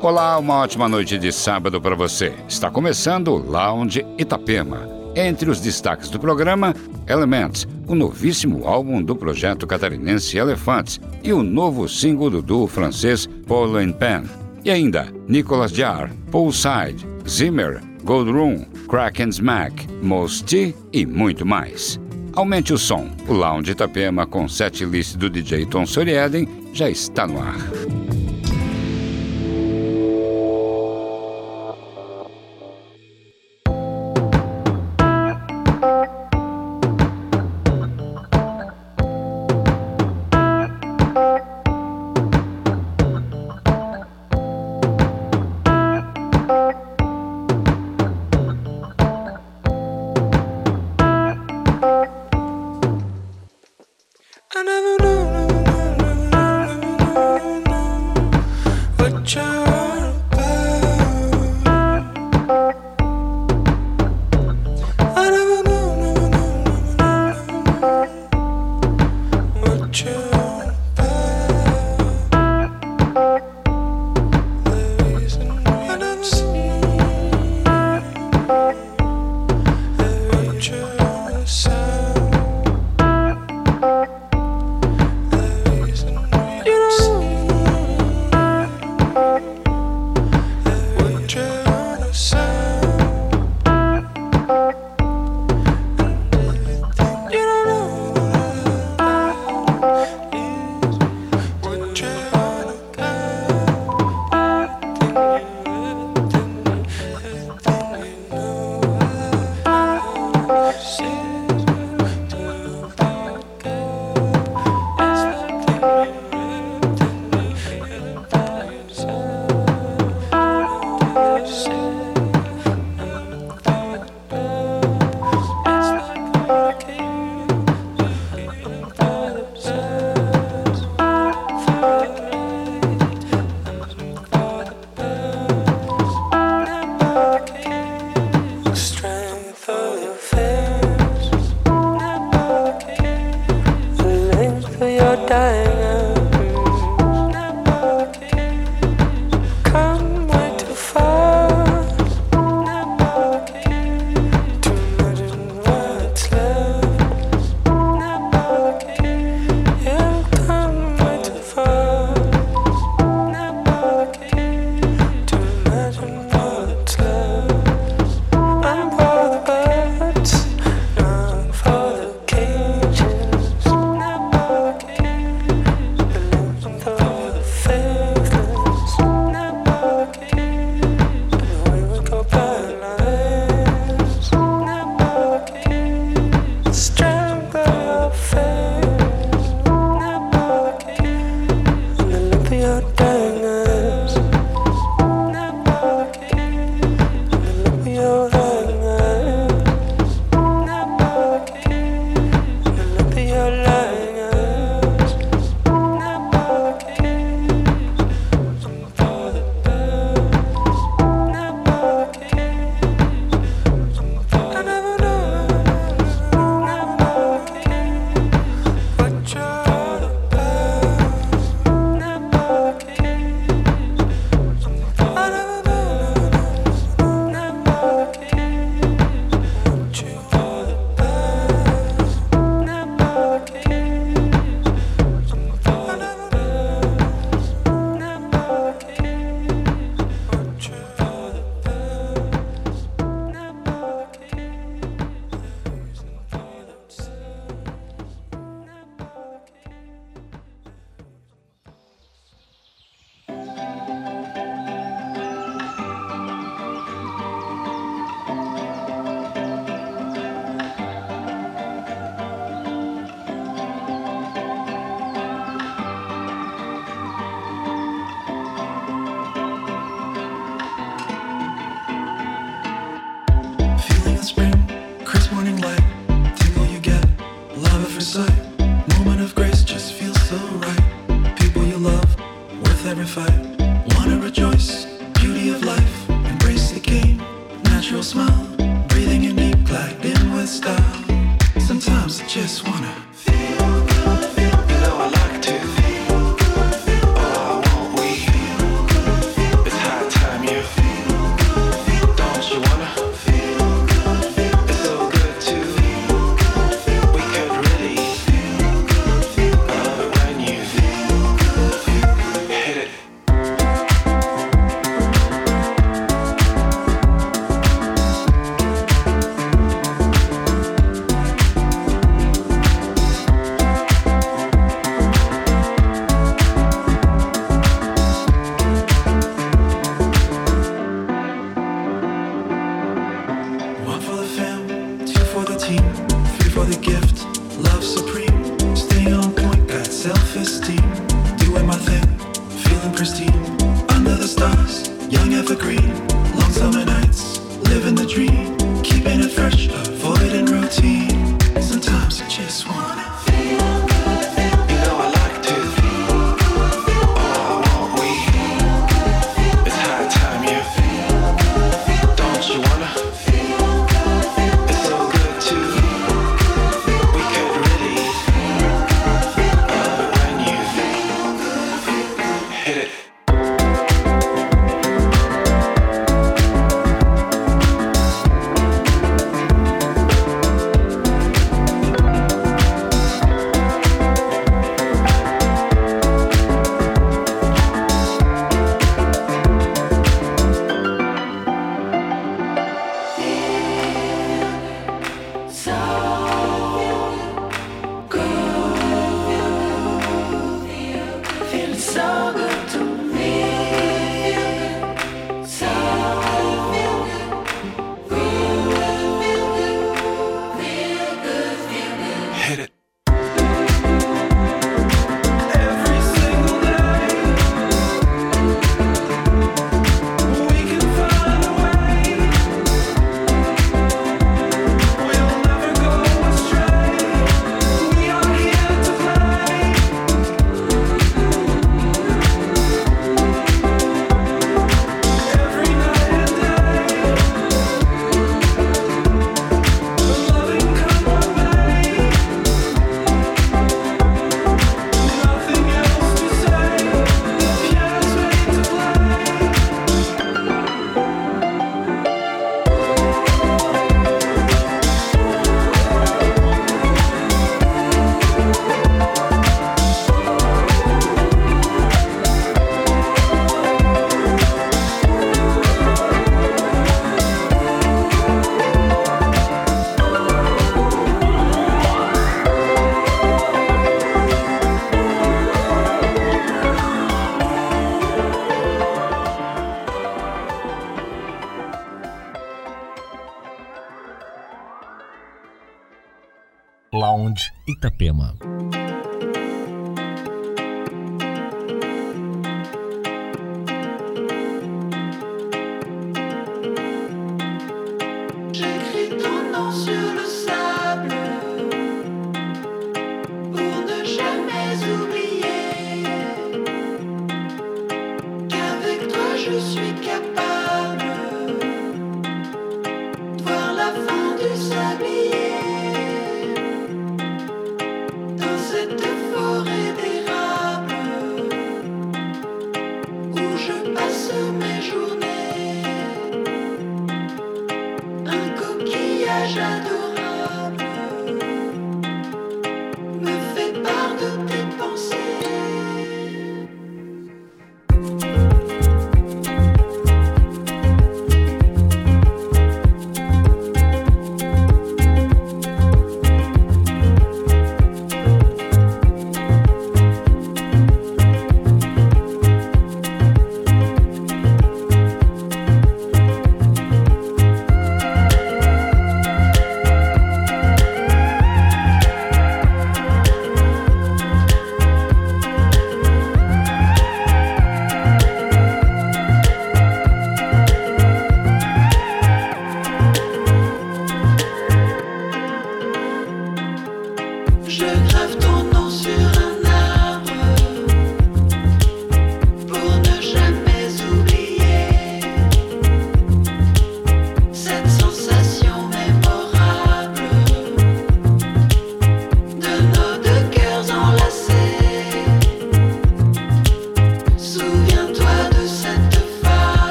Olá, uma ótima noite de sábado para você. Está começando Lounge Itapema. Entre os destaques do programa, Elements, o novíssimo álbum do projeto catarinense Elephants e o novo single do duo francês Paul and Pen. E ainda, Nicolas Jarre, Poolside, Zimmer, Gold Room, Kraken Smack, T e muito mais. Aumente o som. O Lounge Itapema com set list do DJ Tom Sorieden já está no ar.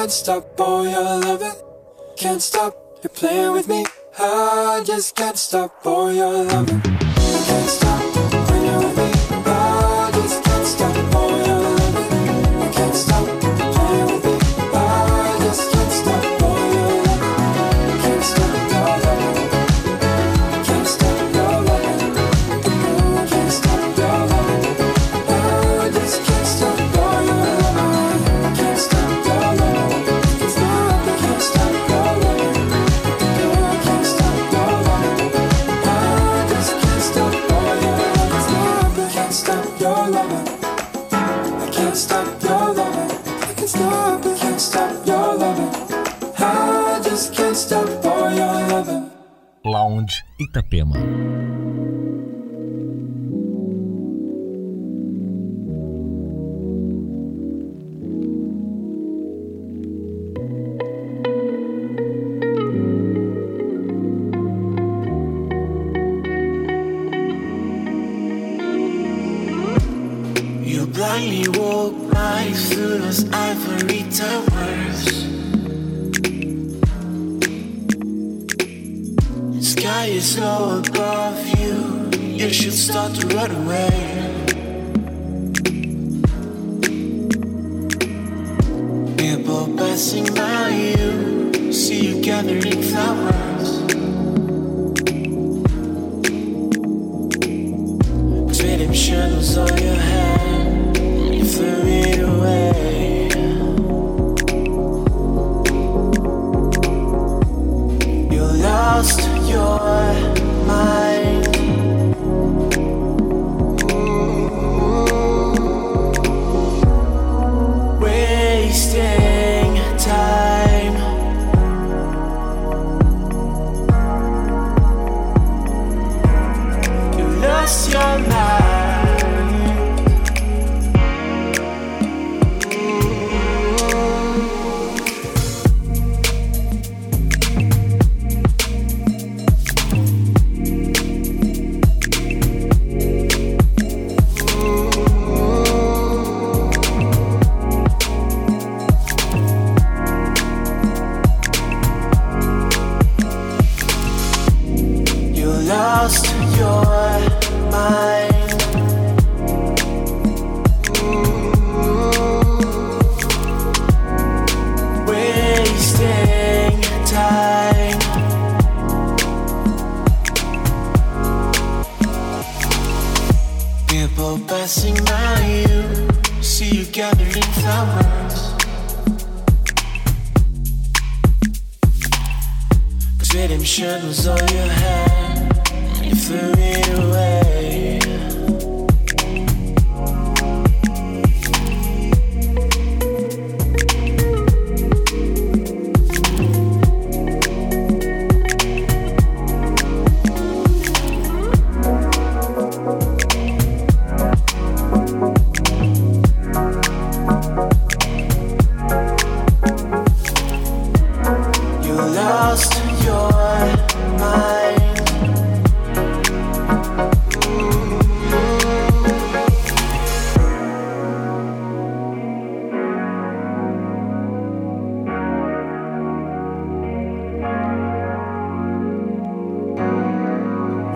Can't stop all your loving. Can't stop you playing with me. I just can't stop all your loving. I can't stop. Itapema. You blindly walk right through those ivory towers. so above you. You should start to run away.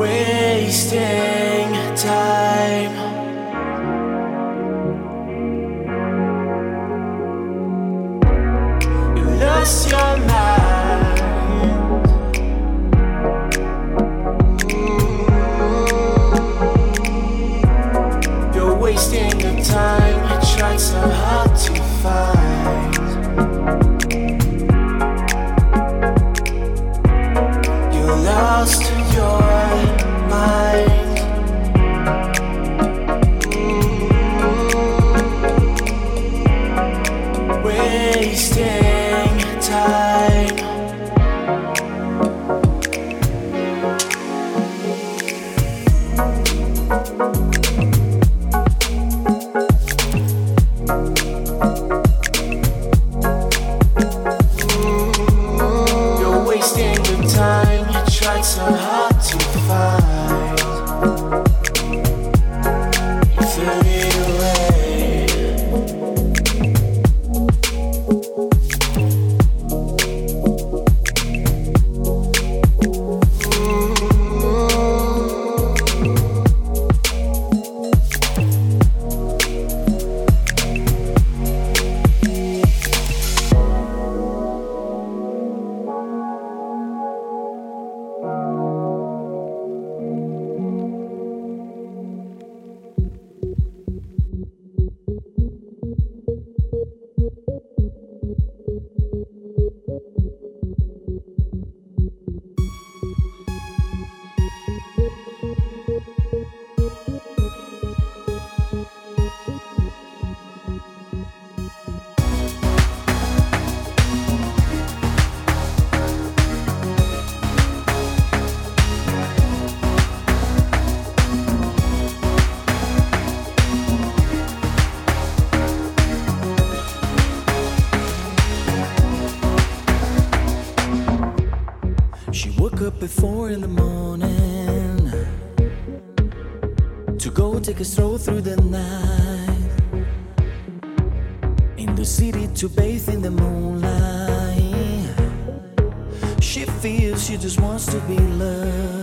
wasting time. You lost your mind. Mm. You're wasting your time. You tried so hard. his road through the night. In the city to bathe in the moonlight. She feels she just wants to be loved.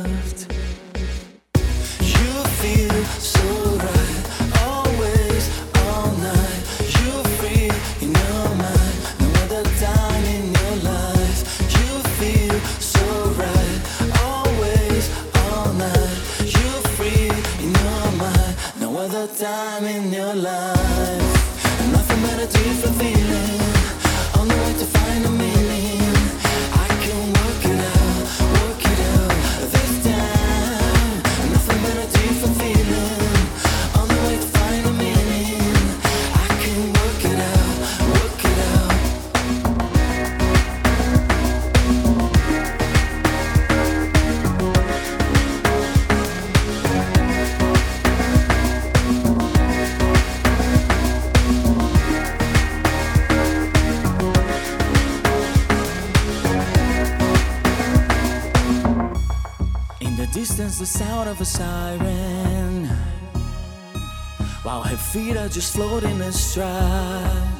just floating astride.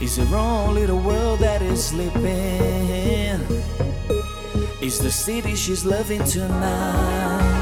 Is there only the world that is sleeping? Is the city she's loving tonight?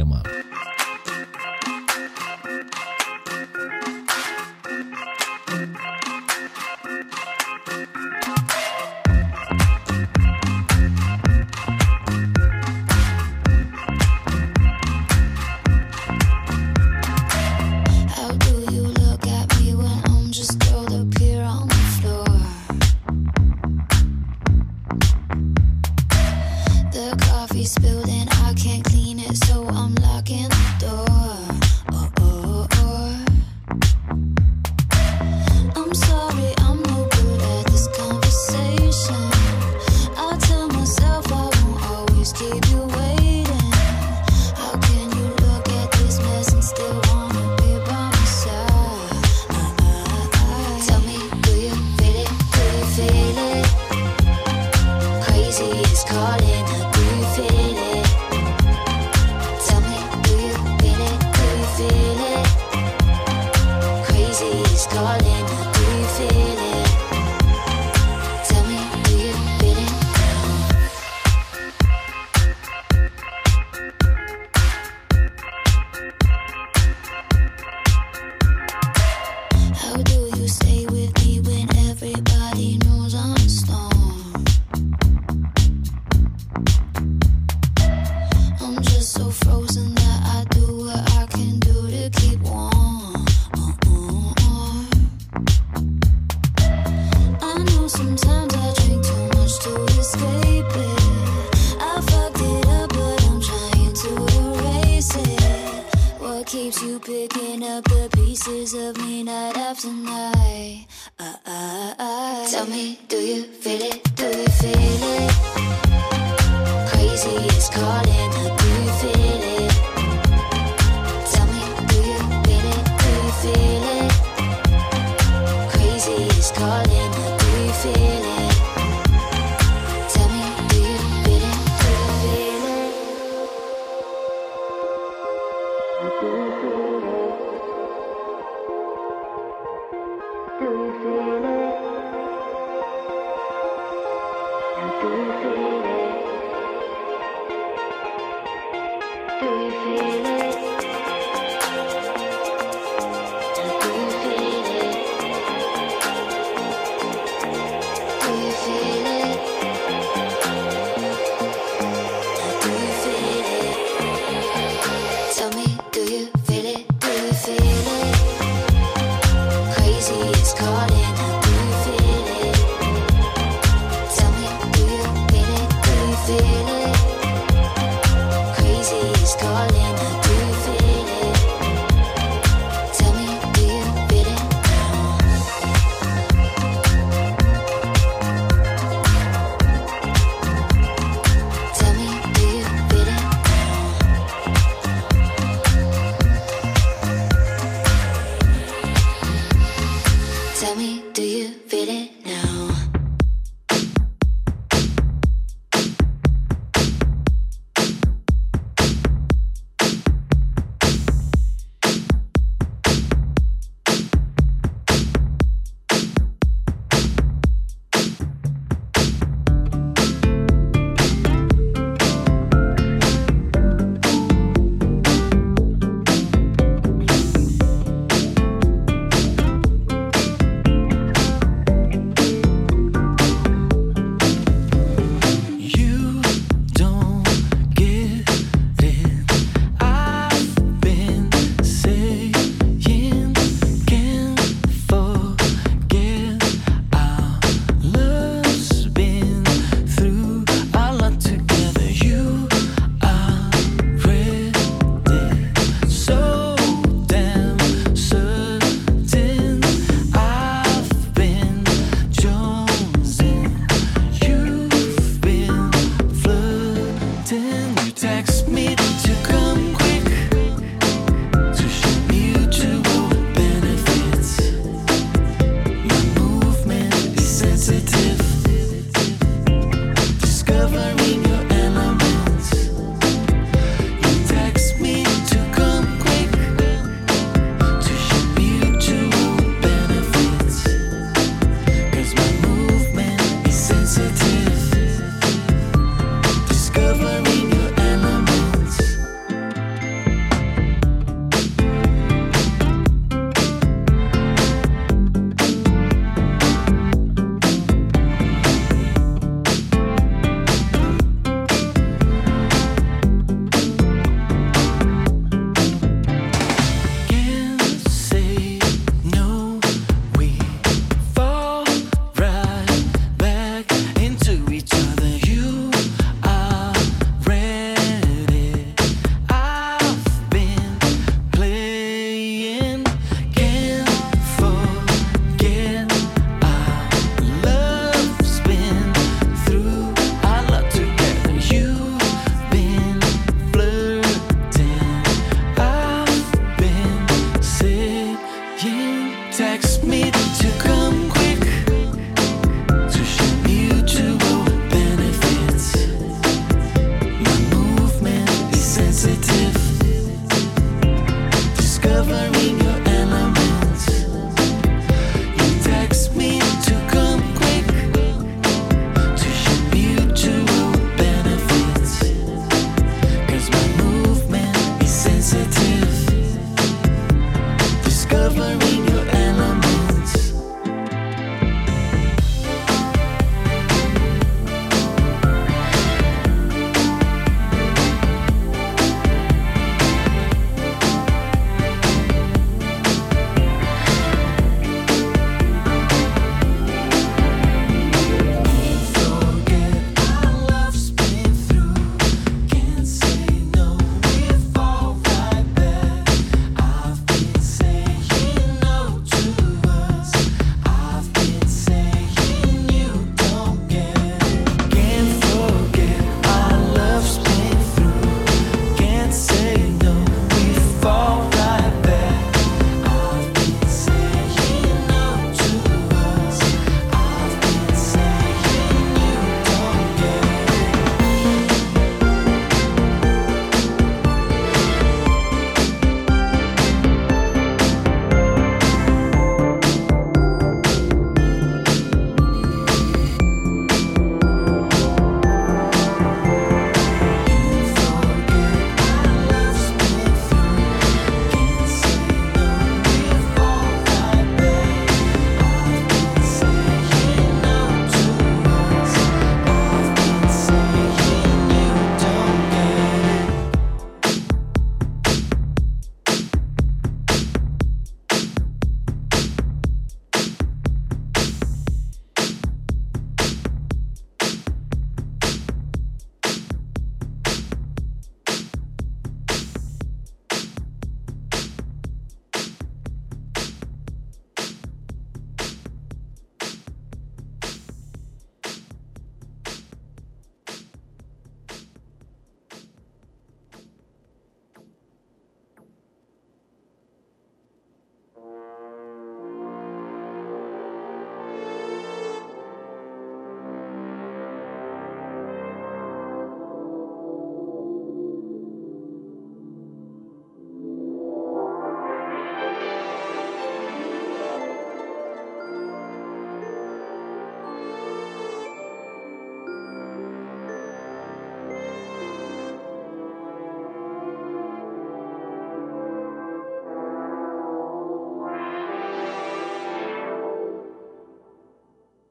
Diadema.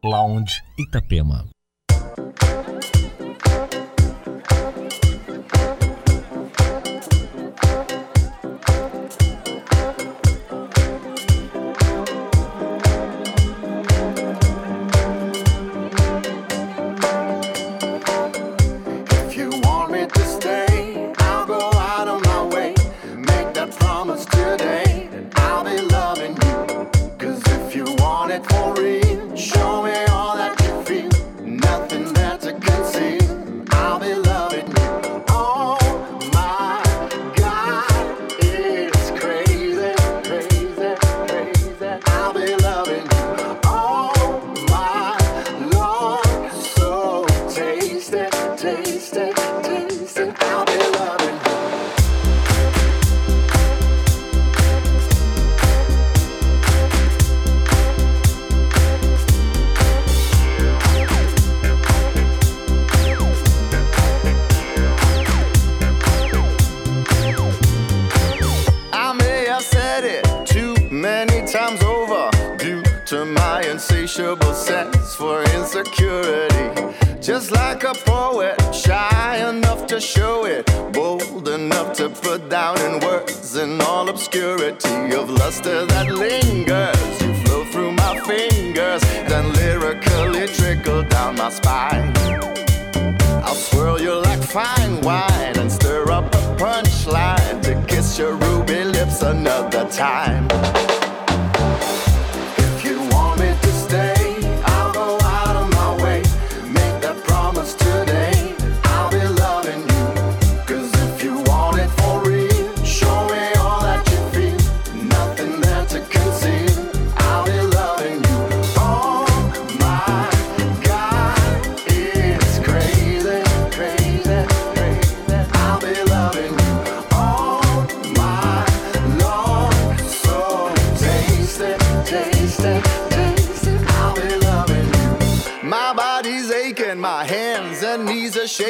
Lounge Itapema. insatiable sense for insecurity. Just like a poet, shy enough to show it, bold enough to put down in words in all obscurity of luster that lingers. You flow through my fingers, then lyrically trickle down my spine. I'll swirl you like fine wine and stir up a punchline to kiss your ruby lips another time.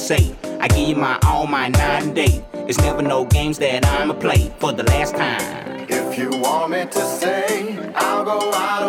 Say, I give you my all, my nine day. It's never no games that I'ma play for the last time. If you want me to say, I'll go out.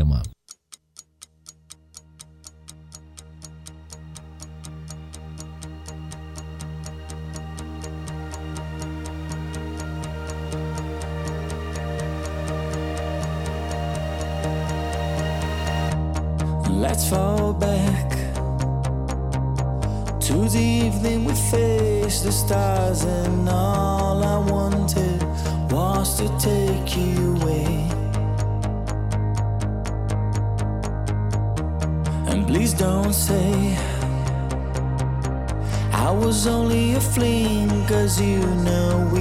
Itapema. Cause you know we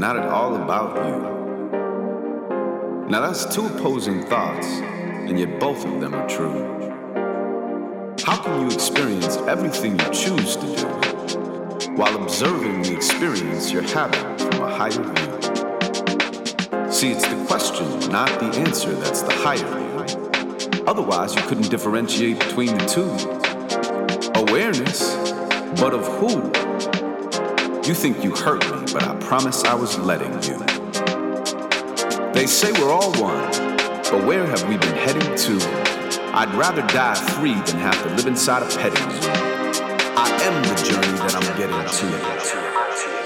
not at all about you. Now, that's two opposing thoughts, and yet both of them are true. How can you experience everything you choose to do while observing the experience you're having from a higher view? See, it's the question, not the answer, that's the higher view. Otherwise, you couldn't differentiate between the two. Awareness, but of who? You think you hurt me, but I promise I was letting you. They say we're all one, but where have we been heading to? I'd rather die free than have to live inside a petting zoo. I am the journey that I'm getting to.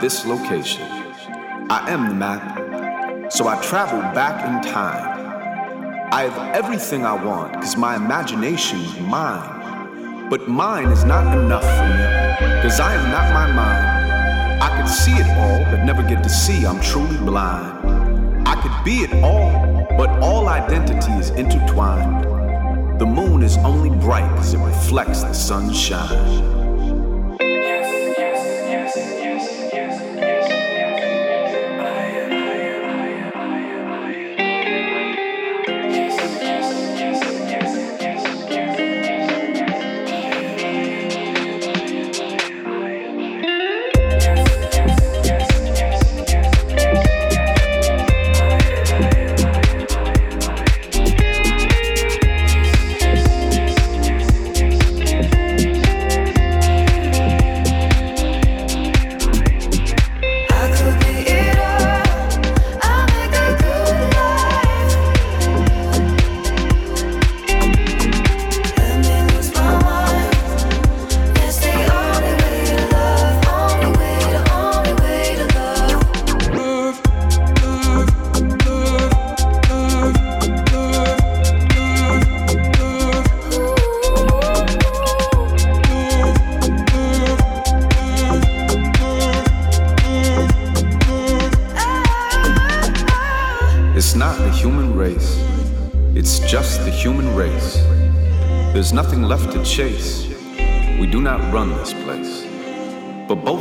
this location. I am the map, so I travel back in time. I have everything I want because my imagination is mine. But mine is not enough for me because I am not my mind. I could see it all but never get to see. I'm truly blind. I could be it all, but all identity is intertwined. The moon is only bright because it reflects the sunshine.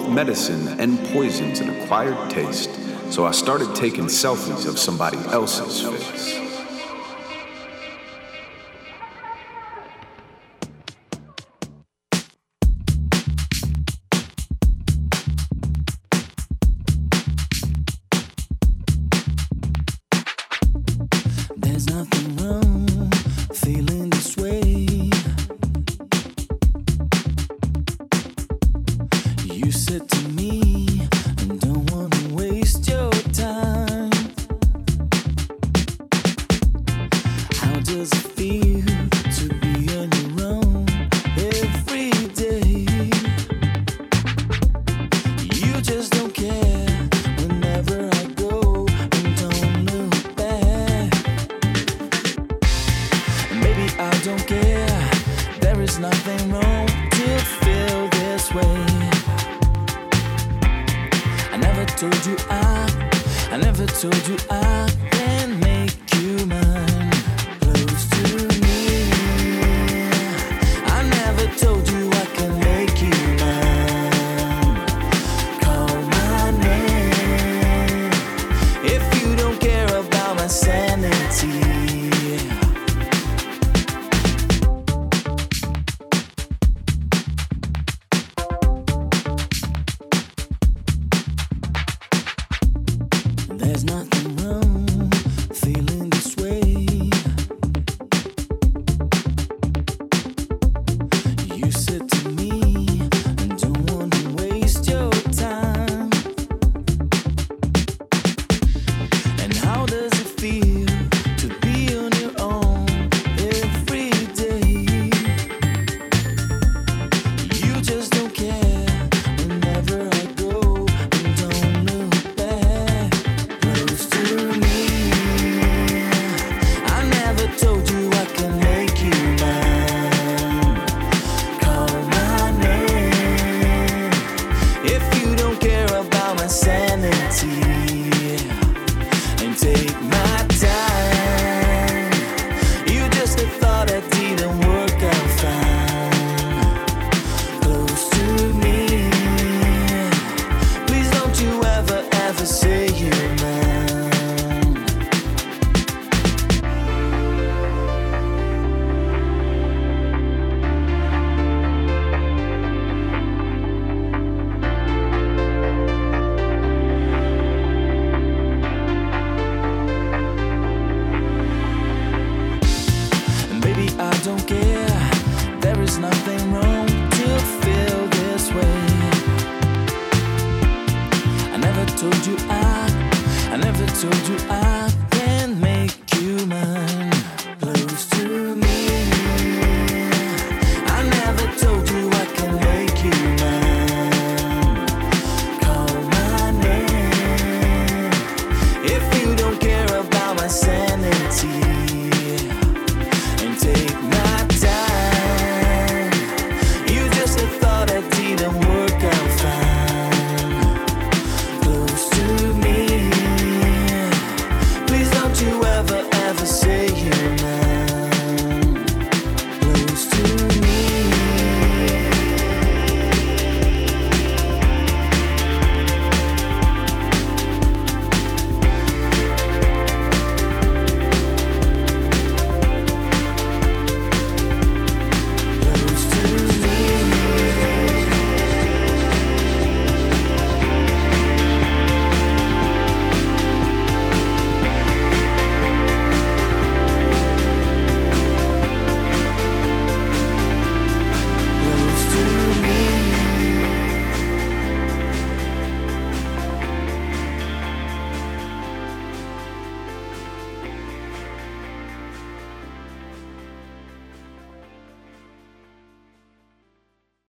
medicine and poisons an acquired taste, so I started taking selfies of somebody else's face.